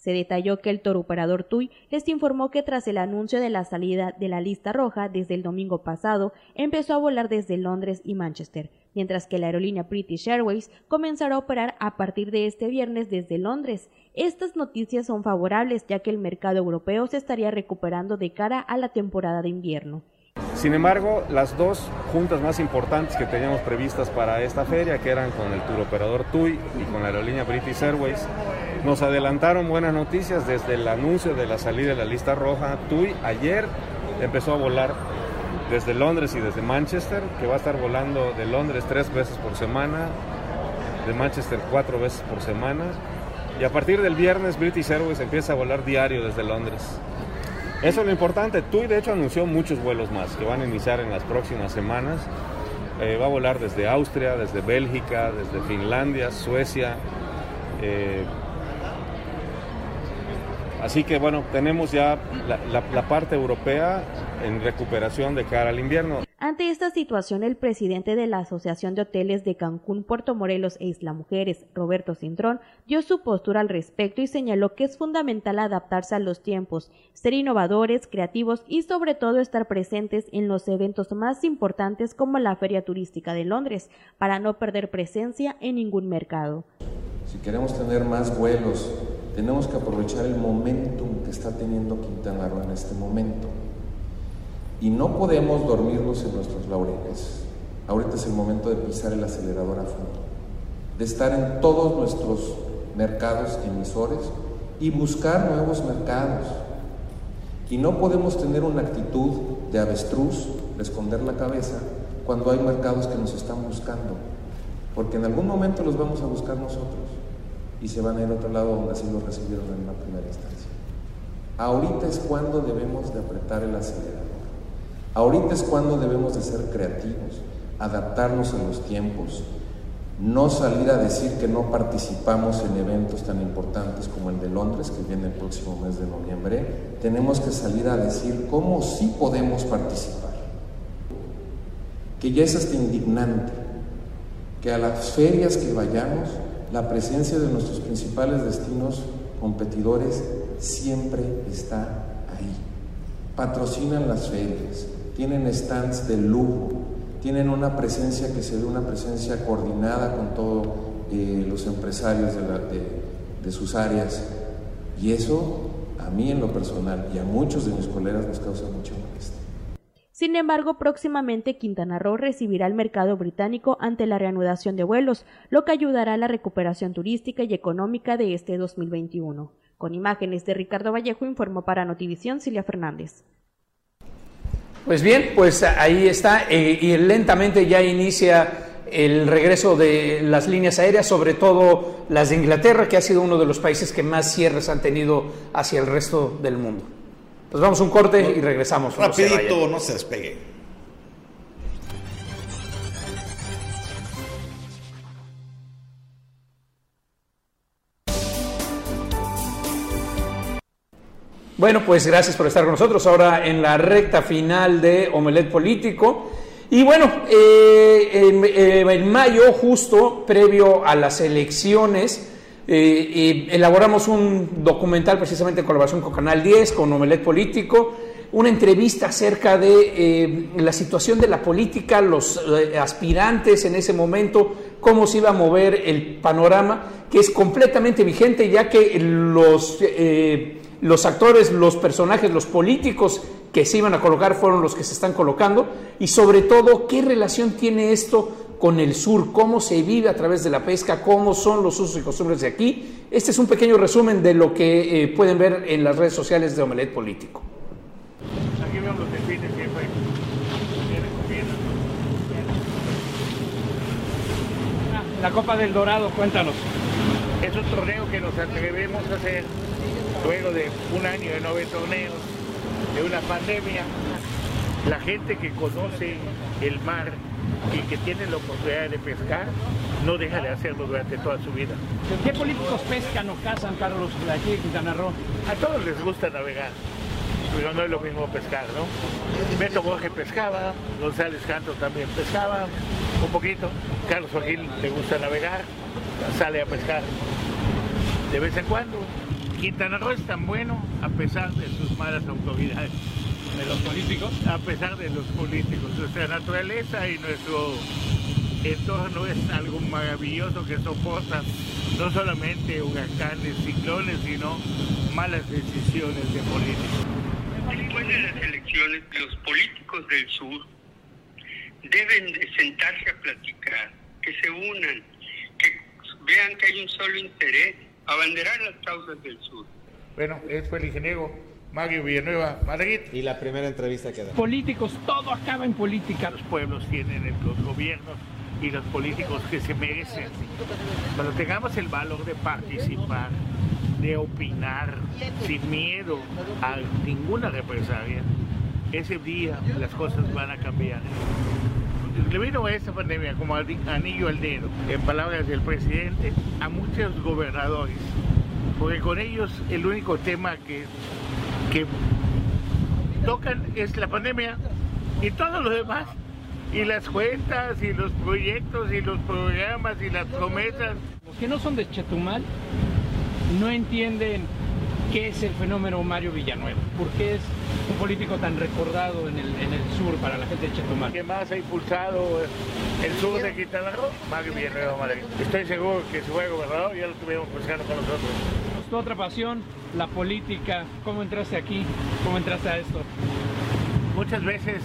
Se detalló que el operador TUI les informó que tras el anuncio de la salida de la lista roja desde el domingo pasado, empezó a volar desde Londres y Manchester, mientras que la aerolínea British Airways comenzará a operar a partir de este viernes desde Londres. Estas noticias son favorables ya que el mercado europeo se estaría recuperando de cara a la temporada de invierno. Sin embargo, las dos juntas más importantes que teníamos previstas para esta feria, que eran con el tour operador TUI y con la aerolínea British Airways, nos adelantaron buenas noticias desde el anuncio de la salida de la lista roja. TUI ayer empezó a volar desde Londres y desde Manchester, que va a estar volando de Londres tres veces por semana, de Manchester cuatro veces por semana. Y a partir del viernes British Airways empieza a volar diario desde Londres. Eso es lo importante. TUI de hecho anunció muchos vuelos más que van a iniciar en las próximas semanas. Eh, va a volar desde Austria, desde Bélgica, desde Finlandia, Suecia. Eh, así que bueno, tenemos ya la parte europea en recuperación de cara al invierno. Ante esta situación, el presidente de la Asociación de Hoteles de Cancún, Puerto Morelos e Isla Mujeres, Roberto Cintrón, dio su postura al respecto y señaló que es fundamental adaptarse a los tiempos, ser innovadores, creativos y sobre todo estar presentes en los eventos más importantes como la Feria Turística de Londres, para no perder presencia en ningún mercado. Si queremos tener más vuelos, tenemos que aprovechar el momentum que está teniendo Quintana Roo en este momento. Y no podemos dormirnos en nuestros laureles. Ahorita es el momento de pisar el acelerador a fondo, de estar en todos nuestros mercados emisores y buscar nuevos mercados. Y no podemos tener una actitud de avestruz, de esconder la cabeza, cuando hay mercados que nos están buscando, porque en algún momento los vamos a buscar nosotros y se van a ir a otro lado donde así los recibieron en una primera instancia. Ahorita es cuando debemos de apretar el acelerador. Ahorita es cuando debemos de ser creativos, adaptarnos a los tiempos, no salir a decir que no participamos en eventos tan importantes como el de Londres, que viene el próximo mes de noviembre, tenemos que salir a decir cómo sí podemos participar. Que ya es hasta indignante que a las ferias que vayamos, la presencia de nuestros principales destinos competidores siempre está ahí. Patrocinan las ferias, tienen stands de lujo, tienen una presencia que se ve una presencia coordinada con todos eh, los empresarios de, sus áreas. Y eso a mí en lo personal y a muchos de mis colegas nos causa mucha molestia. Sin embargo, próximamente Quintana Roo recibirá el mercado británico ante la reanudación de vuelos, lo que ayudará a la recuperación turística y económica de este 2021. Con imágenes de Ricardo Vallejo informó para Notivisión Silvia Fernández. Pues bien, pues ahí está, eh, y lentamente ya inicia el regreso de las líneas aéreas, sobre todo las de Inglaterra, que ha sido uno de los países que más cierres han tenido hacia el resto del mundo. Pues vamos a un corte y regresamos. Rapidito, no se despegue. Bueno, pues gracias por estar con nosotros ahora en la recta final de Omelet Político. Y bueno, eh, en, eh, mayo, justo previo a las elecciones, eh, eh, elaboramos un documental precisamente en colaboración con Canal 10, con Omelet Político, una entrevista acerca de la situación de la política, los aspirantes en ese momento, cómo se iba a mover el panorama, que es completamente vigente ya que los, los actores, los personajes, los políticos que se iban a colocar fueron los que se están colocando y sobre todo qué relación tiene esto con el sur, cómo se vive a través de la pesca, cómo son los usos y costumbres de aquí. Este es un pequeño resumen de lo que eh, pueden ver en las redes sociales de Omelet Político. Aquí vemos los delfines siempre. Vienen comiendo. La Copa del Dorado, cuéntanos. Es un torneo que nos atrevemos a hacer luego de un año de haber torneos, de una pandemia. La gente que conoce el mar y que tiene la oportunidad de pescar, no deja de hacerlo durante toda su vida. ¿Qué políticos pescan o cazan, Carlos, aquí en Quintana Roo? A todos les gusta navegar, pero no es lo mismo pescar, ¿no? Beto Borges pescaba, González Canto también pescaba, un poquito. Carlos Joaquín le gusta navegar, sale a pescar de vez en cuando. Quintana Roo es tan bueno a pesar de sus malas autoridades. ¿De los políticos? A pesar de los políticos. Nuestra naturaleza y nuestro entorno es algo maravilloso que soporta no solamente huracanes, ciclones, sino malas decisiones de políticos. Después de las elecciones, los políticos del sur deben de sentarse a platicar, que se unan, que vean que hay un solo interés, abanderar las causas del sur. Bueno, él fue el ingeniero Mario Villanueva Madrid. Y la primera entrevista que da. Políticos, todo acaba en política. Los pueblos tienen los gobiernos y los políticos que se merecen. Cuando tengamos el valor de participar, de opinar, sin miedo a ninguna represalia, ese día las cosas van a cambiar. Le vino esta pandemia como anillo al dedo, en palabras del presidente, a muchos gobernadores, porque con ellos el único tema que, que tocan es la pandemia y todo lo demás y las cuentas y los proyectos y los programas y las promesas. Los que no son de Chetumal no entienden qué es el fenómeno Mario Villanueva, por qué es un político tan recordado en el, en el sur para la gente de Chetumal. ¿Qué más ha impulsado el sur de Quintana Roo? Mario Villanueva Madrid. Estoy seguro que si fue gobernador ya lo estuvimos pescando con nosotros. Tu otra pasión, la política, ¿cómo entraste aquí? ¿Cómo entraste a esto? Muchas veces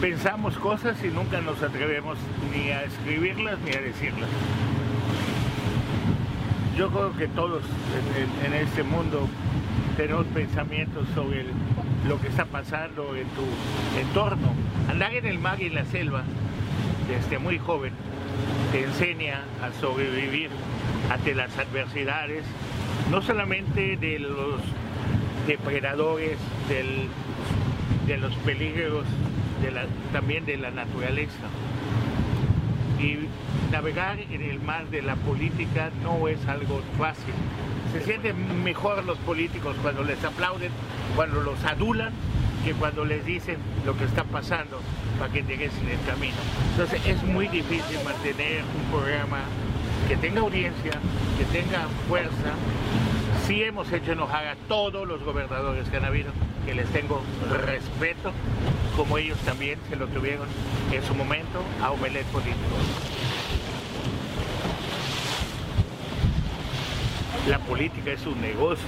pensamos cosas y nunca nos atrevemos ni a escribirlas ni a decirlas. Yo creo que todos en, este mundo tenemos pensamientos sobre lo que está pasando en tu entorno. Andar en el mar y en la selva desde muy joven te enseña a sobrevivir ante las adversidades, no solamente de los depredadores, del, de los peligros, de la, también de la naturaleza. Y navegar en el mar de la política no es algo fácil. Se sienten mejor los políticos cuando les aplauden, cuando los adulan, que cuando les dicen lo que está pasando para que enderecen el camino. Entonces es muy difícil mantener un programa que tenga audiencia, que tenga fuerza. Sí hemos hecho enojar a todos los gobernadores que han habido, que les tengo respeto, como ellos también se lo tuvieron en su momento a Omelet Político. La política es un negocio.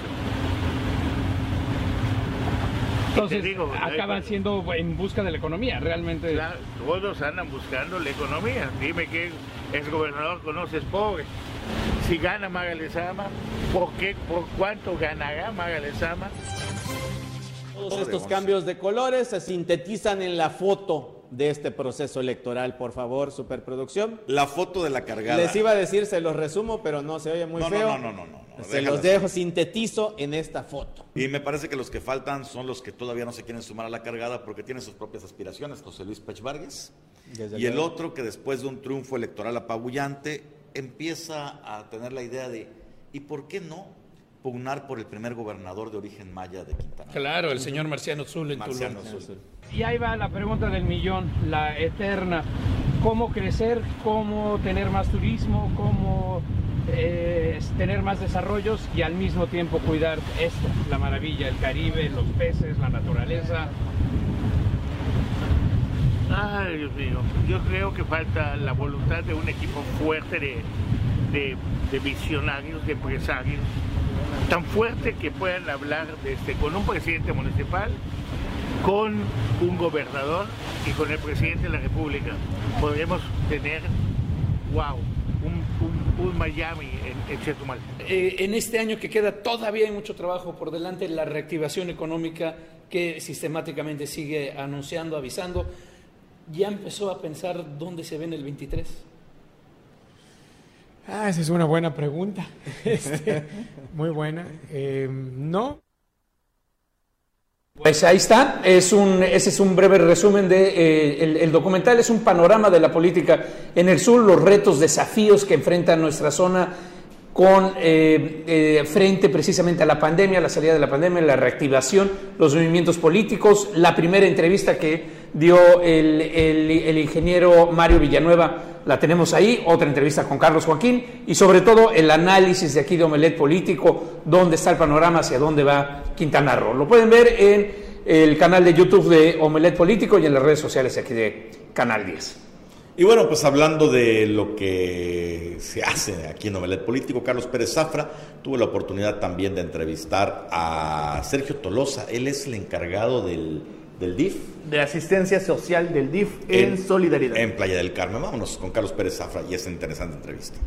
Entonces, digo, acaban siendo en busca de la economía, realmente. Claro, todos andan buscando la economía. Dime qué es gobernador conoces pobre. Si gana Maga Lezama, ¿por qué, por cuánto ganará Maga Lezama? Todos estos cambios de colores se sintetizan en la foto de este proceso electoral, por favor, superproducción. La foto de la cargada. Les iba a decir, se los resumo, pero no se oye muy no, feo. No, no, no, no. no, no se los dejo, sintetizo en esta foto. Y me parece que los que faltan son los que todavía no se quieren sumar a la cargada porque tienen sus propias aspiraciones, José Luis Pech Vargas. Desde y el luego. otro que después de un triunfo electoral apabullante empieza a tener la idea de, ¿y por qué no? Pugnar por el primer gobernador de origen maya de Quintana. Claro, el señor Marciano Zul en Marciano Tulum. Zul. Y ahí va la pregunta del millón, la eterna. ¿Cómo crecer? ¿Cómo tener más turismo? ¿Cómo eh, tener más desarrollos? Y al mismo tiempo cuidar esto, la maravilla, el Caribe, los peces, la naturaleza. Ay, Dios mío. Yo creo que falta la voluntad de un equipo fuerte de, de- de visionarios, de empresarios, tan fuerte que puedan hablar este, con un presidente municipal, con un gobernador y con el presidente de la República. Podremos tener, wow, un, un- un Miami en, en Chetumal. Eh, en este año que queda todavía hay mucho trabajo por delante, la reactivación económica que sistemáticamente sigue anunciando, avisando. ¿Ya empezó a pensar dónde se ve en el 23? Ah, esa es una buena pregunta. Este, muy buena. Eh, no, Pues ahí está, es un, ese es un breve resumen de eh, el, el documental, es un panorama de la política en el sur, los retos, desafíos que enfrenta nuestra zona con eh, eh, frente precisamente a la pandemia, la salida de la pandemia, la reactivación, los movimientos políticos, la primera entrevista que dio el, ingeniero Mario Villanueva, la tenemos ahí, otra entrevista con Carlos Joaquín y sobre todo el análisis de aquí de Omelet Político, dónde está el panorama, hacia dónde va Quintana Roo. Lo pueden ver en el canal de YouTube de Omelet Político y en las redes sociales aquí de Canal 10. Y bueno, pues hablando de lo que se hace aquí en Novelet Político, Carlos Pérez Zafra tuvo la oportunidad también de entrevistar a Sergio Tolosa. Él es el encargado del, del DIF. De asistencia social del DIF en, solidaridad. En Playa del Carmen. Vámonos con Carlos Pérez Zafra y esa interesante entrevista.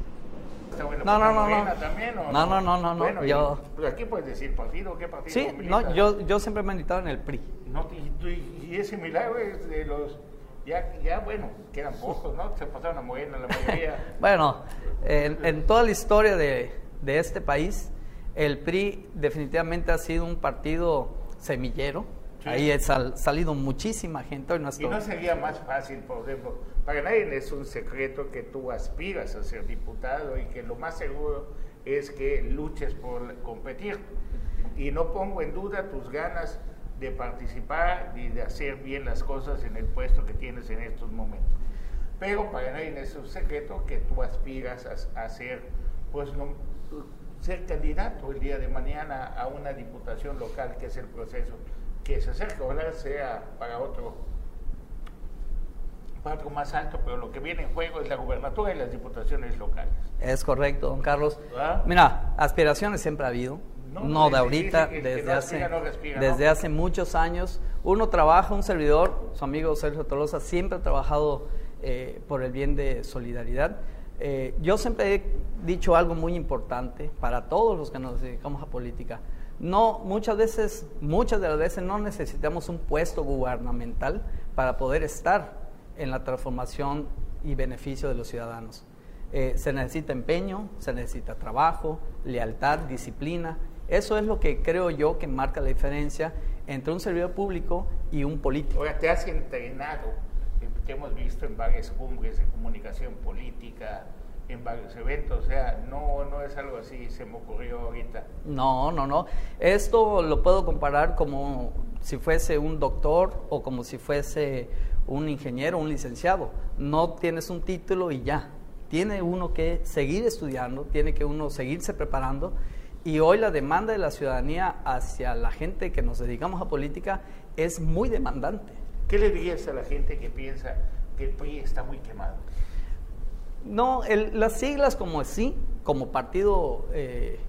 Está bueno No, para no, no, no. también, ¿o No, no, no, no, no, Bueno, yo- y- pues aquí puedes decir partido, ¿qué partido? sí, no, yo, yo siempre me he militado en el PRI. No, y, y ese milagro es de los... Ya, ya, bueno, quedan pocos, ¿no? Se pasaron a Morena la mayoría. Bueno, en, en toda la historia de, de este país, el PRI definitivamente ha sido un partido semillero. Sí. Ahí ha sal- salido muchísima gente. Hoy no Y estoy- no sería más fácil, por ejemplo, para nadie es un secreto que tú aspiras a ser diputado y que lo más seguro es que luches por competir. Y no pongo en duda tus ganas de participar y de hacer bien las cosas en el puesto que tienes en estos momentos. Pero para nadie es un secreto que tú aspiras a, a ser, pues, no- ser candidato el día de mañana a una diputación local, que es el proceso que se acerca. Ojalá sea para otro, para otro más alto, pero lo que viene en juego es la gubernatura y las diputaciones locales. Es correcto, don Carlos. ¿Ah? Mira, aspiraciones siempre ha habido. No, de ahorita, que que desde no hace, no respira, desde hace muchos años. Uno trabaja, un servidor, su amigo Sergio Tolosa, siempre ha trabajado eh, por el bien de solidaridad. Eh, yo siempre he dicho algo muy importante para todos los que nos dedicamos a política. No, muchas veces, muchas de las veces no necesitamos un puesto gubernamental para poder estar en la transformación y beneficio de los ciudadanos. Eh, se necesita empeño, se necesita trabajo, lealtad, disciplina. Eso es lo que creo yo que marca la diferencia entre un servidor público y un político. Ahora, te has entrenado, eh, que hemos visto en varias cumbres de comunicación política, en varios eventos, o sea, no, no es algo así, se me ocurrió ahorita. No, no, no. Esto lo puedo comparar como si fuese un doctor o como si fuese un ingeniero, un licenciado. No tienes un título y ya. Tiene uno que seguir estudiando, tiene que uno seguirse preparando. Y hoy la demanda de la ciudadanía hacia la gente que nos dedicamos a política es muy demandante. ¿Qué le dirías a la gente que piensa que el PRI está muy quemado? No, el- las siglas como sí, como partido, eh,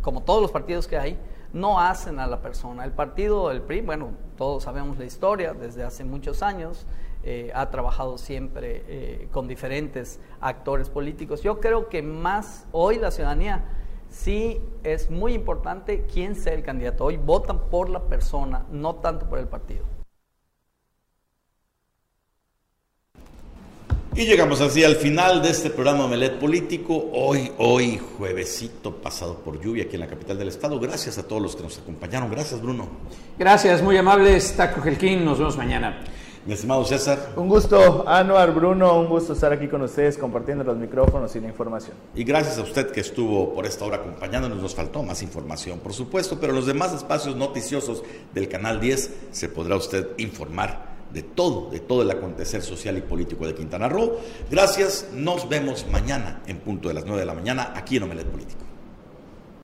como todos los partidos que hay, no hacen a la persona. El partido, el PRI, bueno, todos sabemos la historia, desde hace muchos años eh, ha trabajado siempre eh, con diferentes actores políticos. Yo creo que más hoy la ciudadanía sí es muy importante quién sea el candidato. Hoy votan por la persona, no tanto por el partido. Y llegamos así al final de este programa Melet Político. Hoy, hoy, juevesito pasado por lluvia aquí en la capital del estado. Gracias a todos los que nos acompañaron. Gracias, Bruno. Gracias, muy amables. Taco Gelquín, nos vemos mañana. Mi estimado César. Un gusto, Anuar, Bruno, un gusto estar aquí con ustedes compartiendo los micrófonos y la información. Y gracias a usted que estuvo por esta hora acompañándonos. Nos faltó más información, por supuesto, pero en los demás espacios noticiosos del Canal 10 se podrá usted informar de todo, de todo el acontecer social y político de Quintana Roo. Gracias, nos vemos mañana en punto de las 9 de la mañana aquí en Omelet Político.